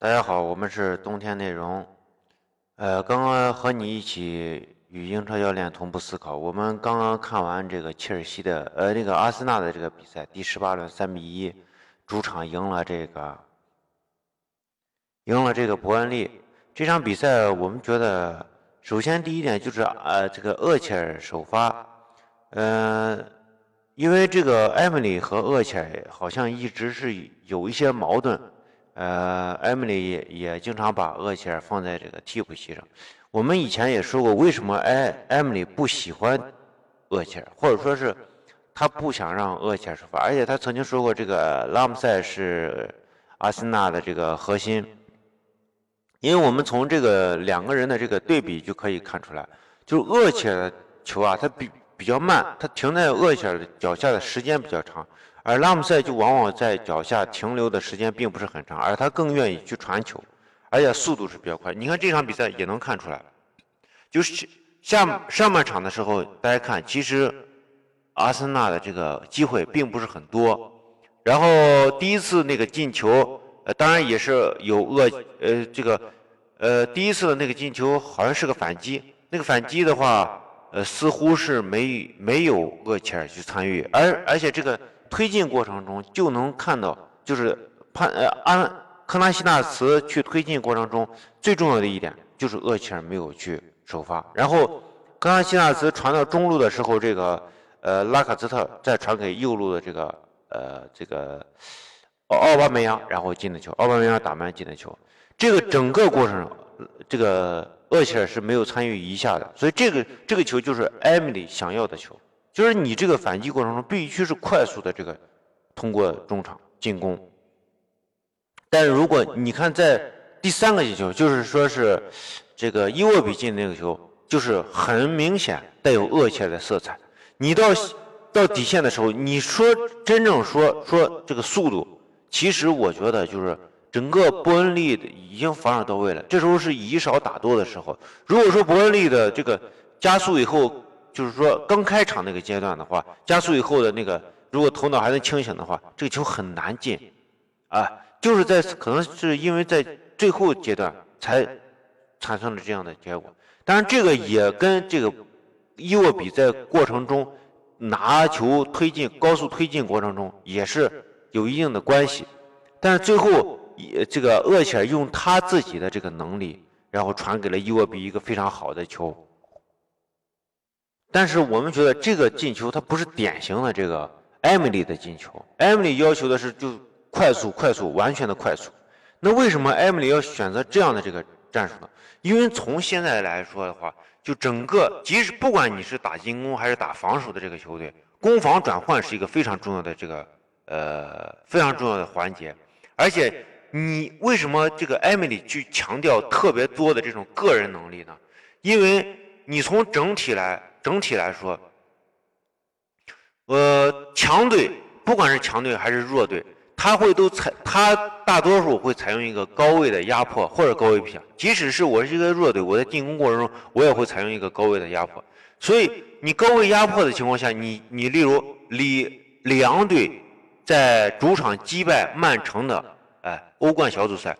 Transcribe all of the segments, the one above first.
大家好，我们是冬天内容。呃，刚刚和你一起与英超教练同步思考。我们刚刚看完这个切尔西的，呃，那个阿森纳的这个比赛，第十八轮三比一，主场赢了这个，赢了这个伯恩利。这场比赛我们觉得，首先第一点就是，呃，这个厄齐尔首发，嗯，因为这个埃梅里和厄齐尔好像一直是有一些矛盾。呃，艾米丽也也经常把厄齐尔放在这个替补席上。我们以前也说过，为什么艾艾米丽不喜欢厄齐尔，或者说是他不想让厄齐尔首发。而且他曾经说过，这个拉姆塞是阿森纳的这个核心。因为我们从这个两个人的这个对比就可以看出来，就是厄齐尔的球啊，他比比较慢，他停在厄齐尔的脚下的时间比较长。而拉姆塞就往往在脚下停留的时间并不是很长，而他更愿意去传球，而且速度是比较快。你看这场比赛也能看出来，就是下上半场的时候，大家看，其实阿森纳的这个机会并不是很多。然后第一次那个进球，呃，当然也是有恶，呃，这个，呃，第一次的那个进球好像是个反击，那个反击的话，呃，似乎是没没有厄齐尔去参与，而而且这个。推进过程中就能看到，就是潘呃安科纳西纳茨去推进过程中最重要的一点就是厄齐尔没有去首发，然后科纳西纳茨传到中路的时候，这个呃拉卡兹特再传给右路的这个呃这个奥巴梅扬，然后进的球，奥巴梅扬打门进的球，这个整个过程这个厄齐尔是没有参与一下的，所以这个这个球就是埃米里想要的球。就是你这个反击过程中必须是快速的这个通过中场进攻，但是如果你看在第三个进球，就是说是这个伊沃比进那个球，就是很明显带有恶切的色彩。你到到底线的时候，你说真正说说这个速度，其实我觉得就是整个伯恩利已经防守到位了。这时候是以少打多的时候，如果说伯恩利的这个加速以后。就是说，刚开场那个阶段的话，加速以后的那个，如果头脑还能清醒的话，这个球很难进，啊，就是在可能是因为在最后阶段才产生了这样的结果。当然，这个也跟这个伊沃比在过程中拿球推进、高速推进过程中也是有一定的关系。但是最后，这个厄齐尔用他自己的这个能力，然后传给了伊沃比一个非常好的球。但是我们觉得这个进球它不是典型的这个艾米丽的进球，艾米丽要求的是就快速、快速、完全的快速。那为什么艾米丽要选择这样的这个战术呢？因为从现在来说的话，就整个即使不管你是打进攻还是打防守的这个球队，攻防转换是一个非常重要的这个呃非常重要的环节。而且你为什么这个艾米丽去强调特别多的这种个人能力呢？因为你从整体来。整体来说，呃，强队不管是强队还是弱队，他会都采，他大多数会采用一个高位的压迫或者高位逼抢。即使是我是一个弱队，我在进攻过程中，我也会采用一个高位的压迫。所以，你高位压迫的情况下，你你例如里里昂队在主场击败曼城的，哎，欧冠小组赛，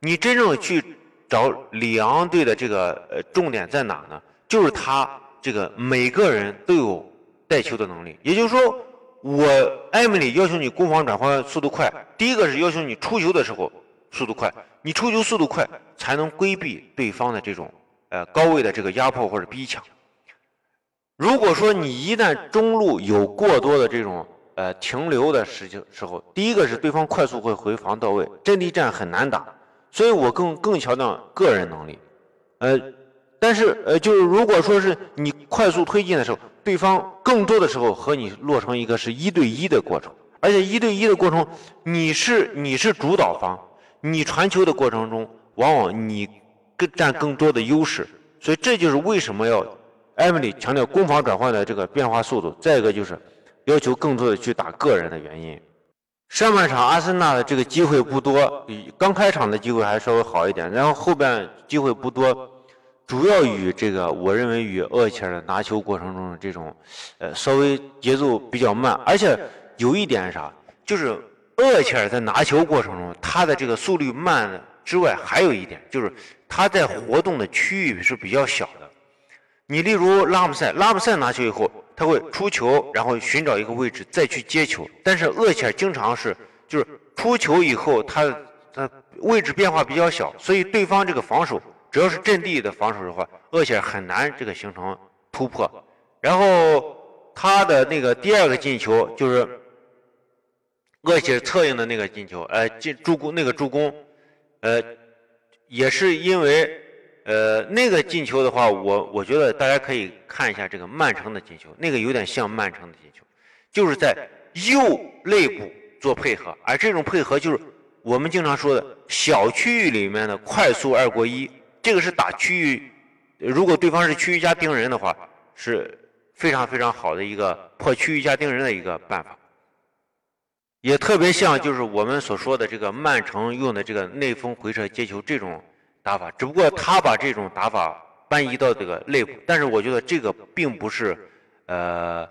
你真正去找里昂队的这个呃重点在哪呢？就是他。这个每个人都有带球的能力，也就是说，我艾米丽要求你攻防转换速度快。第一个是要求你出球的时候速度快，你出球速度快才能规避对方的这种呃高位的这个压迫或者逼抢。如果说你一旦中路有过多的这种呃停留的时情时候，第一个是对方快速会回防到位，阵地战很难打，所以我更更强调个人能力，呃。但是，呃，就是如果说是你快速推进的时候，对方更多的时候和你落成一个是一对一的过程，而且一对一的过程，你是你是主导方，你传球的过程中，往往你更占更多的优势，所以这就是为什么要艾米丽强调攻防转换的这个变化速度。再一个就是要求更多的去打个人的原因。上半场阿森纳的这个机会不多，刚开场的机会还稍微好一点，然后后边机会不多。主要与这个，我认为与厄齐尔的拿球过程中的这种，呃，稍微节奏比较慢，而且有一点啥，就是厄齐尔在拿球过程中，他的这个速率慢之外，还有一点就是他在活动的区域是比较小的。你例如拉姆塞，拉姆塞拿球以后，他会出球，然后寻找一个位置再去接球。但是厄齐尔经常是就是出球以后，他他位置变化比较小，所以对方这个防守只要是阵地的防守的话，厄齐尔很难这个形成突破。然后他的那个第二个进球就是厄齐尔策应的那个进球，呃，进助攻那个助攻，呃，也是因为。呃，那个进球的话，我我觉得大家可以看一下这个曼城的进球，那个有点像曼城的进球，就是在右肋部做配合，而这种配合就是我们经常说的小区域里面的快速二过一，这个是打区域，如果对方是区域加盯人的话，是非常非常好的一个破区域加盯人的一个办法，也特别像就是我们所说的这个曼城用的这个内锋回撤接球这种。打法，只不过他把这种打法搬移到这个内部，但是我觉得这个并不是，呃，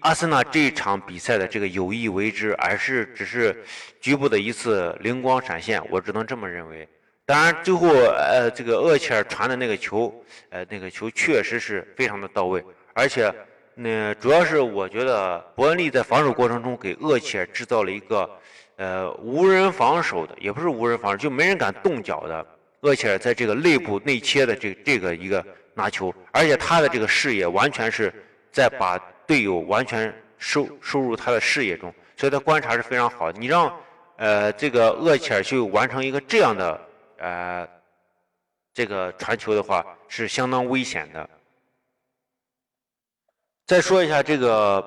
阿森纳这一场比赛的这个有意为之，而是只是局部的一次灵光闪现，我只能这么认为。当然，最后呃，这个厄齐尔传的那个球，呃，那个球确实是非常的到位，而且那主要是我觉得伯恩利在防守过程中给厄齐尔制造了一个呃无人防守的，也不是无人防守，就没人敢动脚的。厄齐尔在这个内部内切的这这个一个拿球，而且他的这个视野完全是在把队友完全收收入他的视野中，所以他观察是非常好。你让呃这个厄齐尔去完成一个这样的呃这个传球的话，是相当危险的。再说一下这个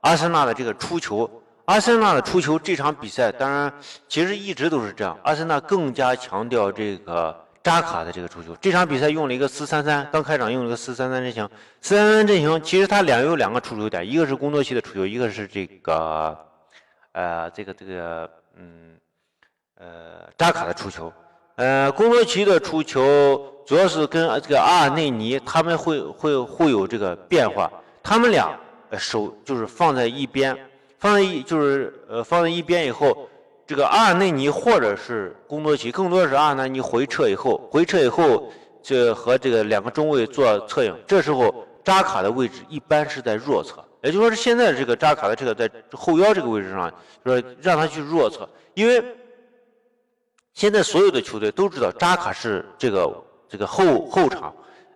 阿森纳的这个出球。阿森纳的出球这场比赛，当然其实一直都是这样。阿森纳更加强调这个扎卡的这个出球。这场比赛用了一个四三三，刚开场用了一个四三三阵型。四三三阵型其实它两有两个出球点，一个是工多奇的出球，一个是这个呃这个这个嗯呃扎卡的出球。呃，工多奇的出球主要是跟这个阿尔内尼他们会会会有这个变化，他们俩手就是放在一边。放在一就是呃放在一边以后，这个阿尔内尼或者是贡多奇，更多是阿尔内尼回撤以后，回撤以后这和这个两个中卫做策应。这时候扎卡的位置一般是在弱侧，也就是说是现在这个扎卡的这个在后腰这个位置上，说让他去弱侧，因为现在所有的球队都知道扎卡是这个这个后后场，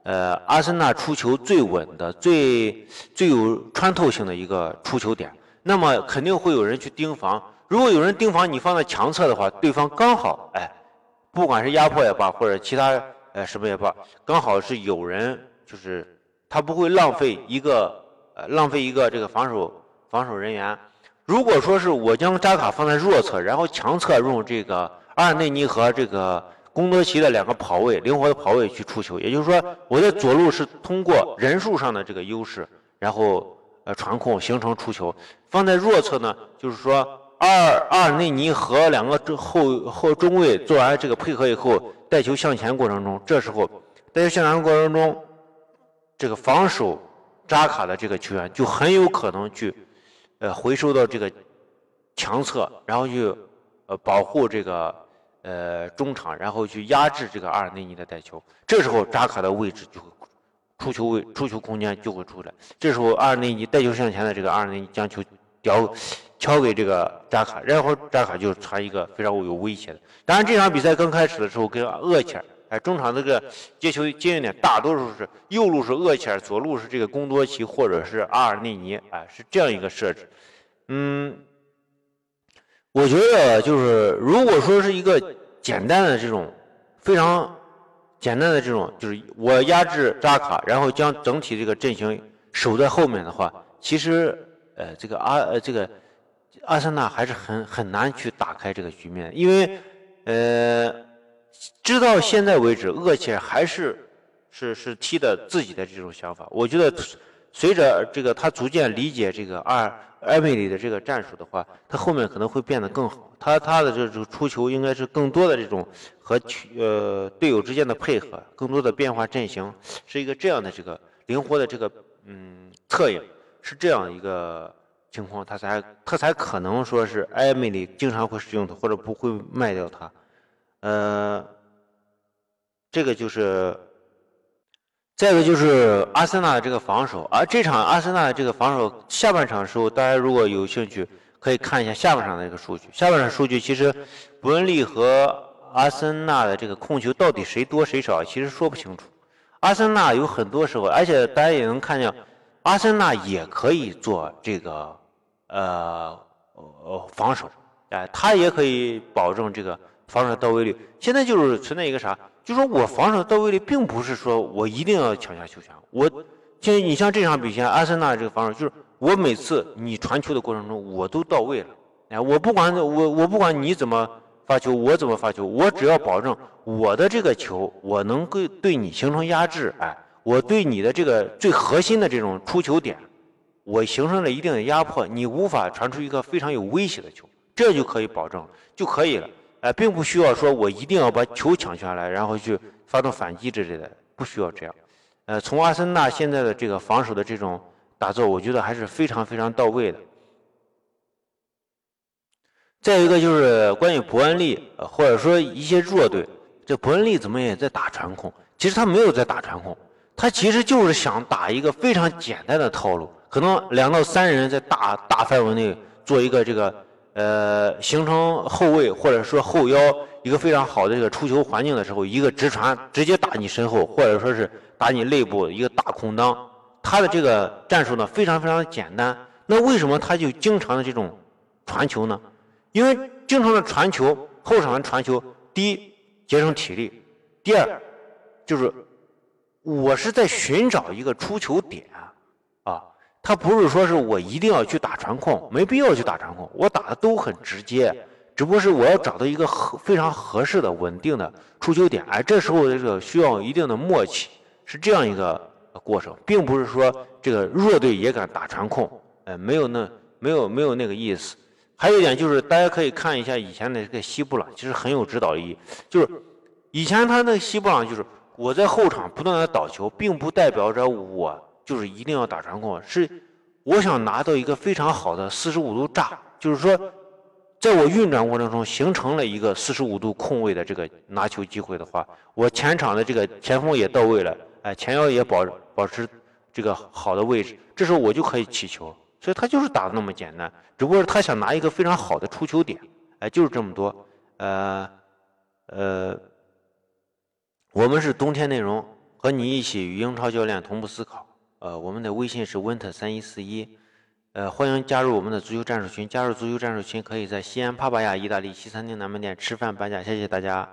呃阿森纳出球最稳的、最最有穿透性的一个出球点。那么肯定会有人去盯防。如果有人盯防你放在强侧的话，对方刚好哎，不管是压迫也罢，或者其他呃什么也罢，刚好是有人就是他不会浪费一个呃浪费一个这个防守防守人员。如果说是我将扎卡放在弱侧，然后强侧用这个阿尔内尼和这个贡多齐的两个跑位灵活的跑位去出球，也就是说我在左路是通过人数上的这个优势，然后。呃，传控形成出球，放在弱侧呢，就是说，阿尔阿尔内尼和两个后后中卫做完这个配合以后，带球向前过程中，这时候带球向前过程中，这个防守扎卡的这个球员就很有可能去，呃，回收到这个强侧，然后去呃保护这个呃中场，然后去压制这个阿尔内尼的带球，这时候扎卡的位置就会。出球位、出球空间就会出来。这时候，阿尔内尼带球向前的这个阿尔内尼将球叼敲给这个扎卡，然后扎卡就传一个非常有威胁的。当然，这场比赛刚开始的时候跟厄齐尔，哎，中场这个接球接应点大多数是右路是厄齐尔，左路是这个贡多齐或者是阿尔内尼，哎，是这样一个设置。嗯，我觉得就是如果说是一个简单的这种非常。简单的这种就是我压制扎卡，然后将整体这个阵型守在后面的话，其实呃这个阿呃这个阿森纳还是很很难去打开这个局面，因为呃直到现在为止，厄齐尔还是是是踢的自己的这种想法。我觉得随着这个他逐渐理解这个阿埃梅里的这个战术的话，他后面可能会变得更好。他他的这种出球应该是更多的这种和呃队友之间的配合，更多的变化阵型，是一个这样的这个灵活的这个嗯策应，是这样一个情况，他才他才可能说是艾梅里经常会使用它，或者不会卖掉它。呃，这个就是，再一个就是阿森纳的这个防守，而这场阿森纳的这个防守下半场的时候，大家如果有兴趣，可以看一下下半场的这个数据。下半场数据其实伯恩利和阿森纳的这个控球到底谁多谁少，其实说不清楚。阿森纳有很多时候，而且大家也能看见，阿森纳也可以做这个呃呃防守。哎，他也可以保证这个防守到位率。现在就是存在一个啥，就说我防守到位率并不是说我一定要抢下球权。我，像你像这场比赛，阿森纳这个防守就是我每次你传球的过程中我都到位了。哎，我不管我我不管你怎么发球，我怎么发球，我只要保证我的这个球我能够对你形成压制。哎，我对你的这个最核心的这种出球点，我形成了一定的压迫，你无法传出一个非常有威胁的球。这就可以保证就可以了，哎，并不需要说我一定要把球抢下来，然后去发动反击之类的，不需要这样。呃，从阿森纳现在的这个防守的这种打造，我觉得还是非常非常到位的。再一个就是关于伯恩利，或者说一些弱队，这伯恩利怎么也在打传控？其实他没有在打传控，他其实就是想打一个非常简单的套路，可能两到三人在大大范围内做一个这个。呃，形成后卫或者说后腰一个非常好的这个出球环境的时候，一个直传直接打你身后，或者说是打你肋部一个大空当，他的这个战术呢非常非常的简单。那为什么他就经常的这种传球呢？因为经常的传球，后场的传球，第一节省体力，第二就是我是在寻找一个出球点啊。他不是说是我一定要去打传控，没必要去打传控，我打的都很直接，只不过是我要找到一个合非常合适的稳定的出球点，哎，这时候这个需要一定的默契，是这样一个过程，并不是说这个弱队也敢打传控，哎，没有那没有没有那个意思。还有一点就是，大家可以看一下以前的这个西布朗，其实很有指导意义，就是以前他那个西布朗就是我在后场不断的倒球，并不代表着我。就是一定要打传控，是我想拿到一个非常好的四十五度炸，就是说，在我运转过程中形成了一个四十五度空位的这个拿球机会的话，我前场的这个前锋也到位了，哎，前腰也保保持这个好的位置，这时候我就可以起球，所以他就是打的那么简单，只不过是他想拿一个非常好的出球点，哎，就是这么多，呃呃，我们是冬天内容，和你一起与英超教练同步思考。呃，我们的微信是 winter 三一四一，呃，欢迎加入我们的足球战术群。加入足球战术群，可以在西安帕帕亚意大利西餐厅南门店吃饭半价。谢谢大家。